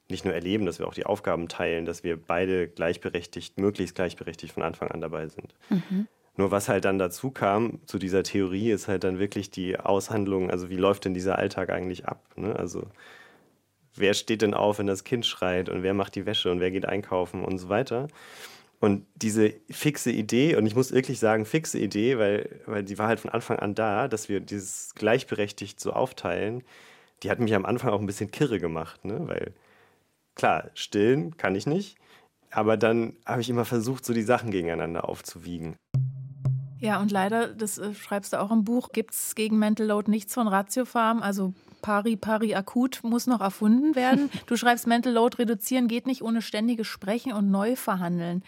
[SPEAKER 7] nicht nur erleben, dass wir auch die Aufgaben teilen, dass wir beide gleichberechtigt, möglichst gleichberechtigt von Anfang an dabei sind. Mhm. Nur was halt dann dazu kam zu dieser Theorie, ist halt dann wirklich die Aushandlung, also wie läuft denn dieser Alltag eigentlich ab? Ne? Also wer steht denn auf, wenn das Kind schreit und wer macht die Wäsche und wer geht einkaufen und so weiter. Und diese fixe Idee, und ich muss wirklich sagen, fixe Idee, weil, weil die war halt von Anfang an da, dass wir dieses gleichberechtigt so aufteilen, die hat mich am Anfang auch ein bisschen kirre gemacht, ne? weil klar, stillen kann ich nicht, aber dann habe ich immer versucht, so die Sachen gegeneinander aufzuwiegen.
[SPEAKER 2] Ja, und leider, das äh, schreibst du auch im Buch, gibt es gegen Mental Load nichts von Ratiofarm, also Pari Pari akut muss noch erfunden werden. (laughs) Du schreibst Mental Load reduzieren geht nicht ohne ständiges Sprechen und neu verhandeln.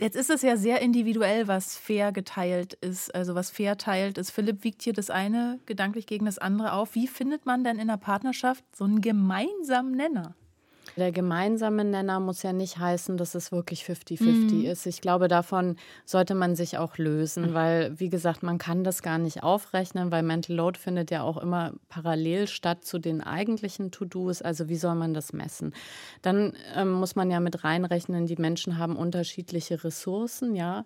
[SPEAKER 2] Jetzt ist es ja sehr individuell, was fair geteilt ist, also was fair teilt ist. Philipp wiegt hier das eine gedanklich gegen das andere auf. Wie findet man denn in der Partnerschaft so einen gemeinsamen Nenner?
[SPEAKER 4] Der gemeinsame Nenner muss ja nicht heißen, dass es wirklich 50-50 mhm. ist. Ich glaube, davon sollte man sich auch lösen, mhm. weil, wie gesagt, man kann das gar nicht aufrechnen, weil Mental Load findet ja auch immer parallel statt zu den eigentlichen To-Dos. Also wie soll man das messen? Dann ähm, muss man ja mit reinrechnen, die Menschen haben unterschiedliche Ressourcen, ja.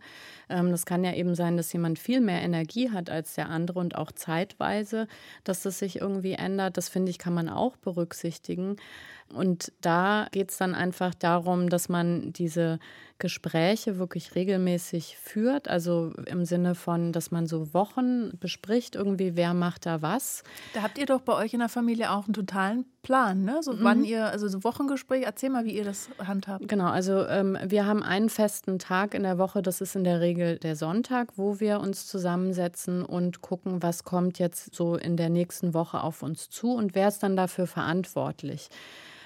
[SPEAKER 4] Ähm, das kann ja eben sein, dass jemand viel mehr Energie hat als der andere und auch zeitweise, dass das sich irgendwie ändert. Das finde ich, kann man auch berücksichtigen. Und da geht es dann einfach darum, dass man diese Gespräche wirklich regelmäßig führt. Also im Sinne von, dass man so Wochen bespricht, irgendwie, wer macht da was.
[SPEAKER 2] Da habt ihr doch bei euch in der Familie auch einen totalen Plan, ne? So mhm. wann ihr, also so Wochengespräch, erzähl mal, wie ihr das handhabt.
[SPEAKER 4] Genau, also ähm, wir haben einen festen Tag in der Woche, das ist in der Regel der Sonntag, wo wir uns zusammensetzen und gucken, was kommt jetzt so in der nächsten Woche auf uns zu und wer ist dann dafür verantwortlich.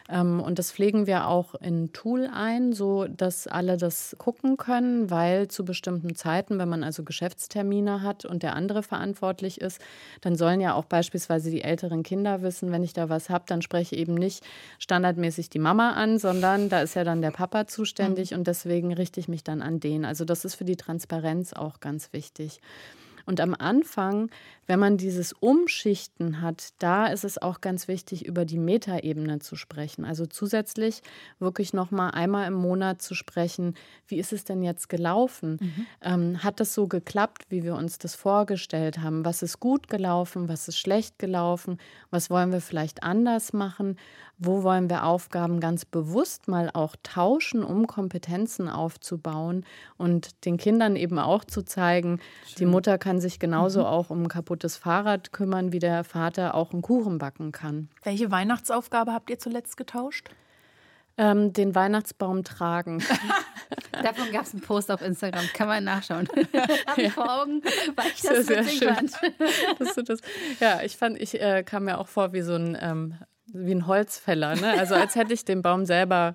[SPEAKER 4] Ähm, und das pflegen wir auch in Tool ein, so dass alle das gucken können, weil zu bestimmten Zeiten, wenn man also Geschäftstermine hat und der andere verantwortlich ist, dann sollen ja auch beispielsweise die älteren Kinder wissen, wenn ich da was habe, dann spreche ich eben nicht standardmäßig die Mama an, sondern da ist ja dann der Papa zuständig mhm. und deswegen richte ich mich dann an den. Also das ist für die Transparenz auch ganz wichtig. Und am Anfang, wenn man dieses Umschichten hat, da ist es auch ganz wichtig, über die Metaebene zu sprechen. Also zusätzlich wirklich noch mal einmal im Monat zu sprechen, wie ist es denn jetzt gelaufen? Mhm. Ähm, hat das so geklappt, wie wir uns das vorgestellt haben? Was ist gut gelaufen? Was ist schlecht gelaufen? Was wollen wir vielleicht anders machen? Wo wollen wir Aufgaben ganz bewusst mal auch tauschen, um Kompetenzen aufzubauen und den Kindern eben auch zu zeigen, Schön. die Mutter kann sich genauso mhm. auch um ein kaputtes Fahrrad kümmern, wie der Vater auch einen Kuchen backen kann.
[SPEAKER 2] Welche Weihnachtsaufgabe habt ihr zuletzt getauscht?
[SPEAKER 4] Ähm, den Weihnachtsbaum tragen. (laughs)
[SPEAKER 3] Davon gab es einen Post auf Instagram, kann man nachschauen. (laughs) Habe ich vor Augen, weil ich das sehr, sehr schön. fand. (laughs)
[SPEAKER 4] das, das, ja, ich fand, ich äh, kam mir auch vor wie so ein ähm, wie ein Holzfäller, ne? Also als hätte ich den Baum selber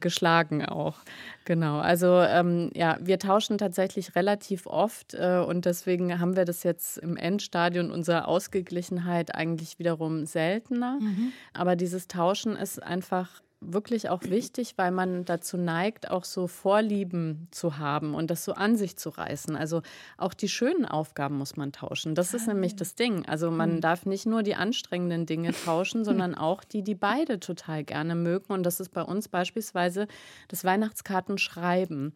[SPEAKER 4] geschlagen auch. Genau. Also ähm, ja, wir tauschen tatsächlich relativ oft äh, und deswegen haben wir das jetzt im Endstadion unserer Ausgeglichenheit eigentlich wiederum seltener. Mhm. Aber dieses Tauschen ist einfach wirklich auch wichtig, weil man dazu neigt, auch so Vorlieben zu haben und das so an sich zu reißen. Also auch die schönen Aufgaben muss man tauschen. Das ist nämlich das Ding. Also man hm. darf nicht nur die anstrengenden Dinge tauschen, sondern (laughs) auch die, die beide total gerne mögen. Und das ist bei uns beispielsweise das Weihnachtskartenschreiben.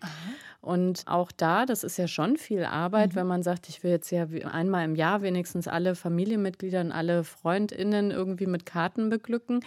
[SPEAKER 4] Und auch da, das ist ja schon viel Arbeit, mhm. wenn man sagt, ich will jetzt ja einmal im Jahr wenigstens alle Familienmitglieder und alle Freundinnen irgendwie mit Karten beglücken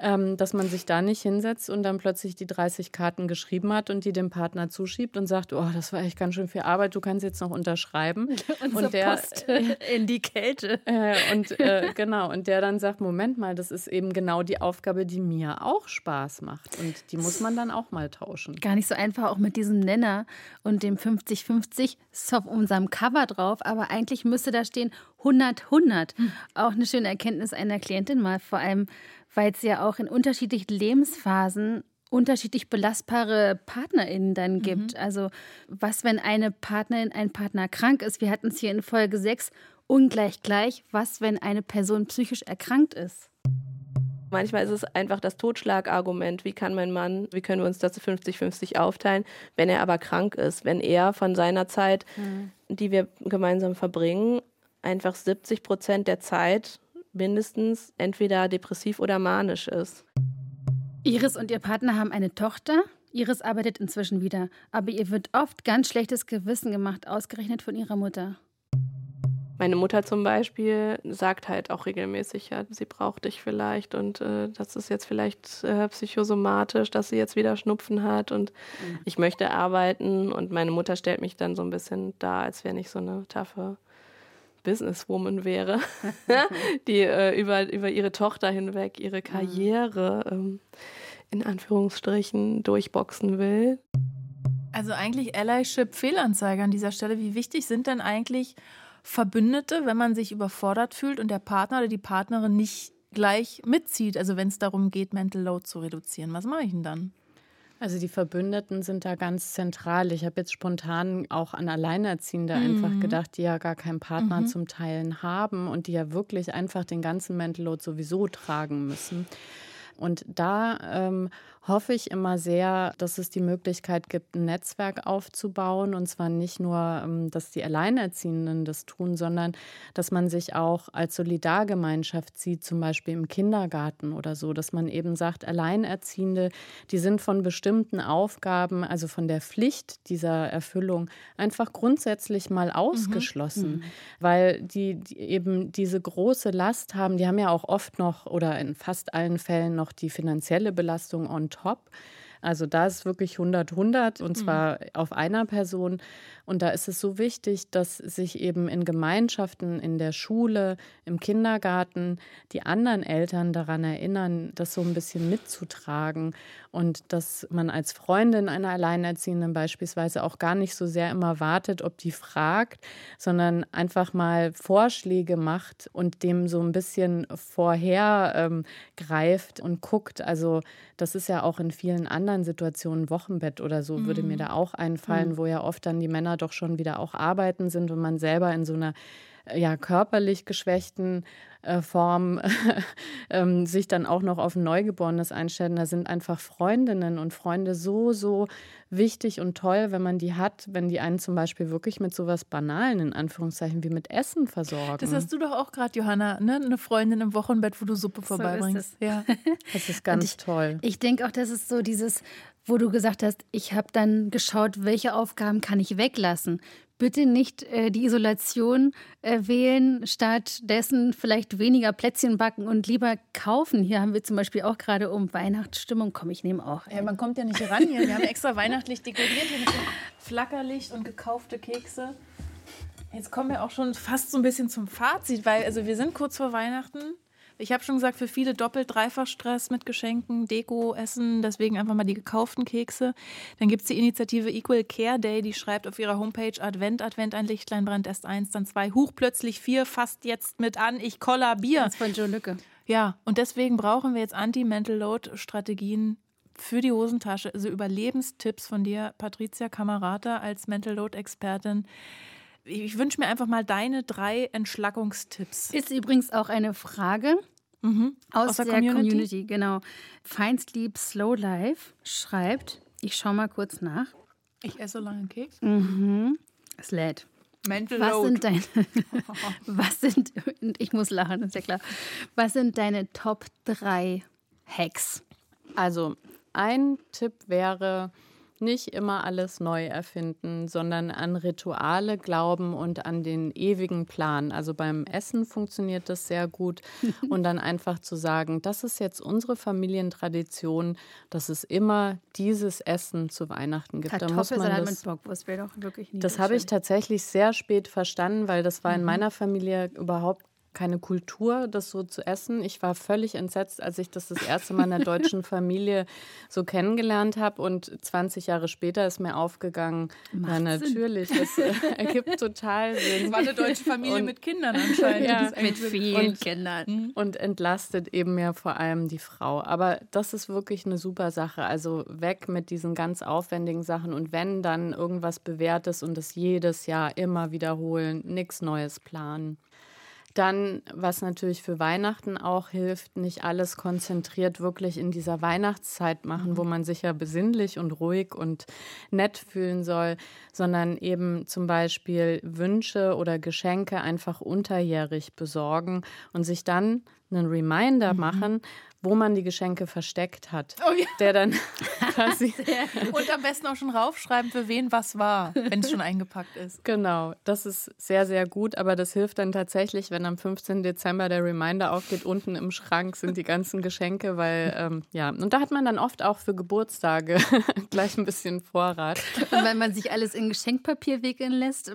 [SPEAKER 4] ähm, dass man sich da nicht hinsetzt und dann plötzlich die 30 Karten geschrieben hat und die dem Partner zuschiebt und sagt, oh, das war echt ganz schön viel Arbeit, du kannst jetzt noch unterschreiben. (laughs)
[SPEAKER 3] und der Post (laughs) in die Kälte.
[SPEAKER 4] Äh, und (laughs) äh, genau, und der dann sagt, Moment mal, das ist eben genau die Aufgabe, die mir auch Spaß macht. Und die muss man dann auch mal tauschen.
[SPEAKER 3] Gar nicht so einfach, auch mit diesem Nenner und dem 50-50 ist auf unserem Cover drauf, aber eigentlich müsste da stehen 100-100. Hm. Auch eine schöne Erkenntnis einer Klientin mal, vor allem weil es ja auch in unterschiedlichen Lebensphasen unterschiedlich belastbare PartnerInnen dann mhm. gibt. Also was, wenn eine Partnerin, ein Partner krank ist? Wir hatten es hier in Folge 6 ungleich gleich. Was, wenn eine Person psychisch erkrankt ist?
[SPEAKER 8] Manchmal ist es einfach das Totschlagargument. Wie kann mein Mann, wie können wir uns das 50-50 aufteilen, wenn er aber krank ist? Wenn er von seiner Zeit, mhm. die wir gemeinsam verbringen, einfach 70 Prozent der Zeit mindestens entweder depressiv oder manisch ist.
[SPEAKER 3] Iris und ihr Partner haben eine Tochter. Iris arbeitet inzwischen wieder, aber ihr wird oft ganz schlechtes Gewissen gemacht, ausgerechnet von ihrer Mutter.
[SPEAKER 8] Meine Mutter zum Beispiel sagt halt auch regelmäßig, ja, sie braucht dich vielleicht und äh, das ist jetzt vielleicht äh, psychosomatisch, dass sie jetzt wieder Schnupfen hat und mhm. ich möchte arbeiten und meine Mutter stellt mich dann so ein bisschen da, als wäre ich so eine taffe Businesswoman wäre, (laughs) (laughs) die äh, über, über ihre Tochter hinweg ihre Karriere ähm, in Anführungsstrichen durchboxen will.
[SPEAKER 2] Also eigentlich Allyship Fehlanzeige an dieser Stelle. Wie wichtig sind denn eigentlich Verbündete, wenn man sich überfordert fühlt und der Partner oder die Partnerin nicht gleich mitzieht? Also wenn es darum geht, Mental Load zu reduzieren. Was mache ich denn dann?
[SPEAKER 4] Also die Verbündeten sind da ganz zentral. Ich habe jetzt spontan auch an Alleinerziehende mhm. einfach gedacht, die ja gar keinen Partner mhm. zum Teilen haben und die ja wirklich einfach den ganzen Mental Load sowieso tragen müssen. Und da ähm, hoffe ich immer sehr, dass es die Möglichkeit gibt, ein Netzwerk aufzubauen. Und zwar nicht nur, ähm, dass die Alleinerziehenden das tun, sondern dass man sich auch als Solidargemeinschaft sieht, zum Beispiel im Kindergarten oder so, dass man eben sagt, Alleinerziehende, die sind von bestimmten Aufgaben, also von der Pflicht dieser Erfüllung, einfach grundsätzlich mal mhm. ausgeschlossen, mhm. weil die, die eben diese große Last haben. Die haben ja auch oft noch oder in fast allen Fällen noch die finanzielle Belastung on top. Also da ist wirklich 100, 100 und zwar mhm. auf einer Person. Und da ist es so wichtig, dass sich eben in Gemeinschaften, in der Schule, im Kindergarten die anderen Eltern daran erinnern, das so ein bisschen mitzutragen und dass man als Freundin einer Alleinerziehenden beispielsweise auch gar nicht so sehr immer wartet, ob die fragt, sondern einfach mal Vorschläge macht und dem so ein bisschen vorher ähm, greift und guckt. Also das ist ja auch in vielen anderen Situationen Wochenbett oder so, mhm. würde mir mhm. da auch einfallen, mhm. wo ja oft dann die Männer doch schon wieder auch arbeiten sind und man selber in so einer ja, körperlich geschwächten äh, Form (laughs) ähm, sich dann auch noch auf ein Neugeborenes einstellen. Da sind einfach Freundinnen und Freunde so, so wichtig und toll, wenn man die hat, wenn die einen zum Beispiel wirklich mit sowas Banalen, in Anführungszeichen, wie mit Essen versorgen.
[SPEAKER 2] Das hast du doch auch gerade, Johanna, ne? eine Freundin im Wochenbett, wo du Suppe vorbeibringst.
[SPEAKER 4] So ja. (laughs) Das ist ganz
[SPEAKER 3] ich,
[SPEAKER 4] toll.
[SPEAKER 3] Ich denke auch, das ist so dieses, wo du gesagt hast, ich habe dann geschaut, welche Aufgaben kann ich weglassen bitte nicht äh, die Isolation äh, wählen, stattdessen vielleicht weniger Plätzchen backen und lieber kaufen. Hier haben wir zum Beispiel auch gerade um Weihnachtsstimmung. Komm, ich nehme auch.
[SPEAKER 2] Ja, man kommt ja nicht ran hier. Wir haben extra weihnachtlich dekoriert. Hier mit Flackerlicht und gekaufte Kekse. Jetzt kommen wir auch schon fast so ein bisschen zum Fazit, weil also wir sind kurz vor Weihnachten. Ich habe schon gesagt, für viele doppelt, dreifach Stress mit Geschenken, Deko, Essen, deswegen einfach mal die gekauften Kekse. Dann gibt es die Initiative Equal Care Day, die schreibt auf ihrer Homepage Advent, Advent, ein Lichtlein brennt erst eins, dann zwei, huch, plötzlich vier, fast jetzt mit an, ich kollabier.
[SPEAKER 3] Das von Joe Lücke.
[SPEAKER 2] Ja, und deswegen brauchen wir jetzt Anti-Mental Load-Strategien für die Hosentasche, also Überlebenstipps von dir, Patricia Kamerata als Mental Load Expertin. Ich wünsche mir einfach mal deine drei Entschlackungstipps.
[SPEAKER 3] Ist übrigens auch eine Frage mhm. aus, aus, der, der Community? Community. Genau. Find Sleep Slow Life schreibt, ich schaue mal kurz nach.
[SPEAKER 2] Ich esse so lange einen Keks.
[SPEAKER 3] Mhm. Es lädt.
[SPEAKER 2] Mental
[SPEAKER 3] was
[SPEAKER 2] Load.
[SPEAKER 3] Sind deine, (laughs) (laughs) was sind, ich muss lachen, ist ja klar. Was sind deine Top 3 Hacks?
[SPEAKER 4] Also, ein Tipp wäre, nicht immer alles neu erfinden, sondern an Rituale glauben und an den ewigen Plan. Also beim Essen funktioniert das sehr gut (laughs) und dann einfach zu sagen, das ist jetzt unsere Familientradition, dass es immer dieses Essen zu Weihnachten gibt.
[SPEAKER 3] Da muss man das, mit Bockwurst wäre doch wirklich nicht
[SPEAKER 4] Das habe ich tatsächlich sehr spät verstanden, weil das war in mhm. meiner Familie überhaupt keine Kultur, das so zu essen. Ich war völlig entsetzt, als ich das das erste Mal in der deutschen (laughs) Familie so kennengelernt habe. Und 20 Jahre später ist mir aufgegangen, Macht ja natürlich, Sinn. das äh, (laughs) ergibt total Sinn.
[SPEAKER 2] Es war eine deutsche Familie und, mit Kindern anscheinend. Ja,
[SPEAKER 3] mit vielen und, Kindern.
[SPEAKER 4] Mhm. Und entlastet eben ja vor allem die Frau. Aber das ist wirklich eine super Sache. Also weg mit diesen ganz aufwendigen Sachen. Und wenn dann irgendwas Bewährtes und das jedes Jahr immer wiederholen, nichts Neues planen. Dann, was natürlich für Weihnachten auch hilft, nicht alles konzentriert wirklich in dieser Weihnachtszeit machen, wo mhm. man sich ja besinnlich und ruhig und nett fühlen soll, sondern eben zum Beispiel Wünsche oder Geschenke einfach unterjährig besorgen und sich dann einen Reminder mhm. machen, wo man die Geschenke versteckt hat.
[SPEAKER 2] Oh ja.
[SPEAKER 4] Der dann (laughs) quasi.
[SPEAKER 2] Und am besten auch schon raufschreiben, für wen was war, wenn es schon eingepackt ist.
[SPEAKER 4] Genau, das ist sehr, sehr gut. Aber das hilft dann tatsächlich, wenn am 15. Dezember der Reminder aufgeht, unten im Schrank sind die ganzen Geschenke, weil, ähm, ja, und da hat man dann oft auch für Geburtstage (laughs) gleich ein bisschen Vorrat.
[SPEAKER 3] Und wenn man sich alles in Geschenkpapier wickeln lässt,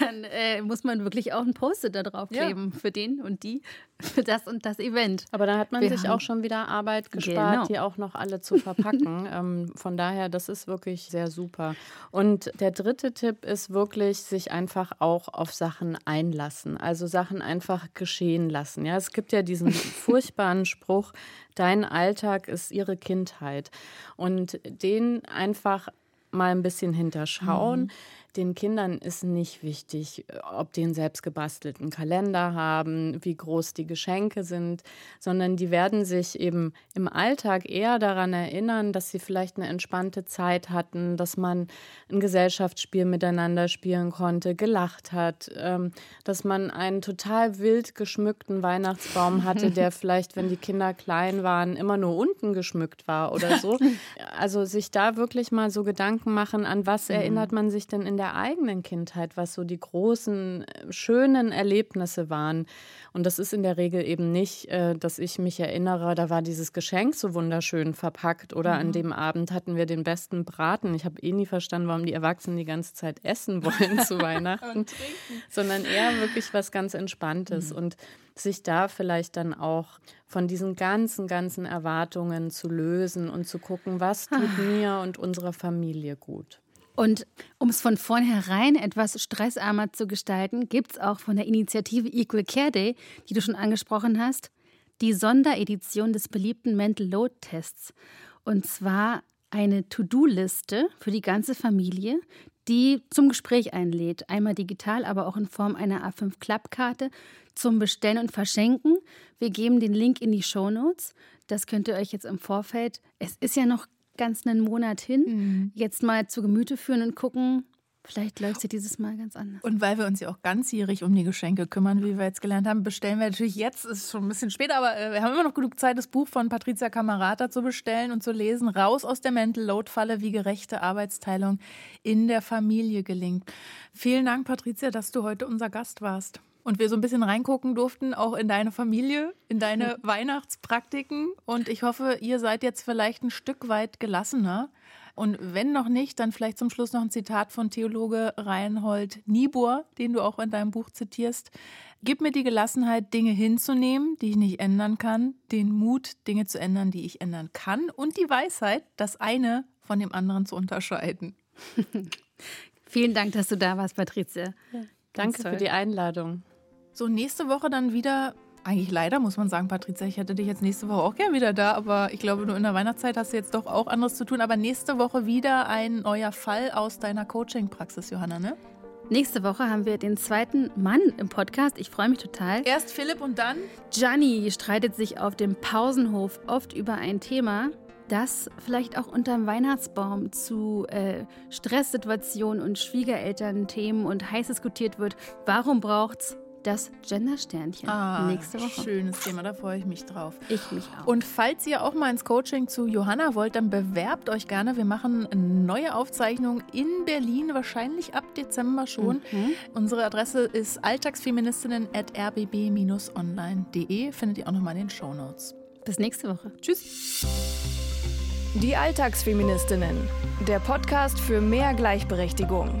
[SPEAKER 3] dann äh, muss man wirklich auch ein Post-it da drauf kleben ja. für den und die, für das und das Event.
[SPEAKER 4] Aber da hat man Wir sich auch schon schon wieder Arbeit gespart, genau. die auch noch alle zu verpacken. (laughs) ähm, von daher, das ist wirklich sehr super. Und der dritte Tipp ist wirklich, sich einfach auch auf Sachen einlassen. Also Sachen einfach geschehen lassen. Ja, es gibt ja diesen (laughs) furchtbaren Spruch, dein Alltag ist ihre Kindheit. Und den einfach mal ein bisschen hinterschauen. Mhm den Kindern ist nicht wichtig, ob die einen selbst gebastelten Kalender haben, wie groß die Geschenke sind, sondern die werden sich eben im Alltag eher daran erinnern, dass sie vielleicht eine entspannte Zeit hatten, dass man ein Gesellschaftsspiel miteinander spielen konnte, gelacht hat, ähm, dass man einen total wild geschmückten Weihnachtsbaum hatte, der (laughs) vielleicht, wenn die Kinder klein waren, immer nur unten geschmückt war oder so. (laughs) Also sich da wirklich mal so Gedanken machen, an was mhm. erinnert man sich denn in der der eigenen Kindheit, was so die großen, äh, schönen Erlebnisse waren. Und das ist in der Regel eben nicht, äh, dass ich mich erinnere, da war dieses Geschenk so wunderschön verpackt oder mhm. an dem Abend hatten wir den besten Braten. Ich habe eh nie verstanden, warum die Erwachsenen die ganze Zeit essen wollen zu (laughs) Weihnachten, sondern eher wirklich was ganz Entspanntes. Mhm. Und sich da vielleicht dann auch von diesen ganzen, ganzen Erwartungen zu lösen und zu gucken, was tut ah. mir und unserer Familie gut.
[SPEAKER 3] Und um es von vornherein etwas stressarmer zu gestalten, gibt es auch von der Initiative Equal Care Day, die du schon angesprochen hast, die Sonderedition des beliebten Mental Load Tests. Und zwar eine To-Do-Liste für die ganze Familie, die zum Gespräch einlädt. Einmal digital, aber auch in Form einer A5-Klappkarte zum Bestellen und Verschenken. Wir geben den Link in die Show Notes. Das könnt ihr euch jetzt im Vorfeld. Es ist ja noch ganz einen Monat hin, mhm. jetzt mal zu Gemüte führen und gucken, Vielleicht läuft sie dieses Mal ganz anders.
[SPEAKER 2] Und weil wir uns ja auch ganzjährig um die Geschenke kümmern, wie wir jetzt gelernt haben, bestellen wir natürlich jetzt, ist schon ein bisschen später, aber äh, wir haben immer noch genug Zeit, das Buch von Patricia Kamerata zu bestellen und zu lesen. Raus aus der Mental Load Falle, wie gerechte Arbeitsteilung in der Familie gelingt. Vielen Dank, Patricia, dass du heute unser Gast warst und wir so ein bisschen reingucken durften, auch in deine Familie, in deine Weihnachtspraktiken. Und ich hoffe, ihr seid jetzt vielleicht ein Stück weit gelassener. Und wenn noch nicht, dann vielleicht zum Schluss noch ein Zitat von Theologe Reinhold Niebuhr, den du auch in deinem Buch zitierst. Gib mir die Gelassenheit, Dinge hinzunehmen, die ich nicht ändern kann, den Mut, Dinge zu ändern, die ich ändern kann und die Weisheit, das eine von dem anderen zu unterscheiden. (laughs)
[SPEAKER 3] Vielen Dank, dass du da warst, Patricia.
[SPEAKER 4] Ja, danke für die Einladung.
[SPEAKER 2] So, nächste Woche dann wieder Eigentlich leider muss man sagen, Patricia, ich hätte dich jetzt nächste Woche auch gern wieder da, aber ich glaube, nur in der Weihnachtszeit hast du jetzt doch auch anderes zu tun. Aber nächste Woche wieder ein neuer Fall aus deiner Coaching-Praxis, Johanna, ne?
[SPEAKER 3] Nächste Woche haben wir den zweiten Mann im Podcast. Ich freue mich total.
[SPEAKER 2] Erst Philipp und dann?
[SPEAKER 3] Gianni streitet sich auf dem Pausenhof oft über ein Thema, das vielleicht auch unterm Weihnachtsbaum zu äh, Stresssituationen und Schwiegereltern-Themen und heiß diskutiert wird. Warum braucht's das Gendersternchen
[SPEAKER 2] ah,
[SPEAKER 3] nächste Woche.
[SPEAKER 2] Schönes Thema, da freue ich mich drauf.
[SPEAKER 3] Ich mich auch.
[SPEAKER 2] Und falls ihr auch mal ins Coaching zu Johanna wollt, dann bewerbt euch gerne. Wir machen eine neue Aufzeichnung in Berlin, wahrscheinlich ab Dezember schon. Mhm. Unsere Adresse ist alltagsfeministinnen.rbb-online.de. Findet ihr auch nochmal in den Show Notes.
[SPEAKER 3] Bis nächste Woche.
[SPEAKER 2] Tschüss.
[SPEAKER 1] Die Alltagsfeministinnen, der Podcast für mehr Gleichberechtigung.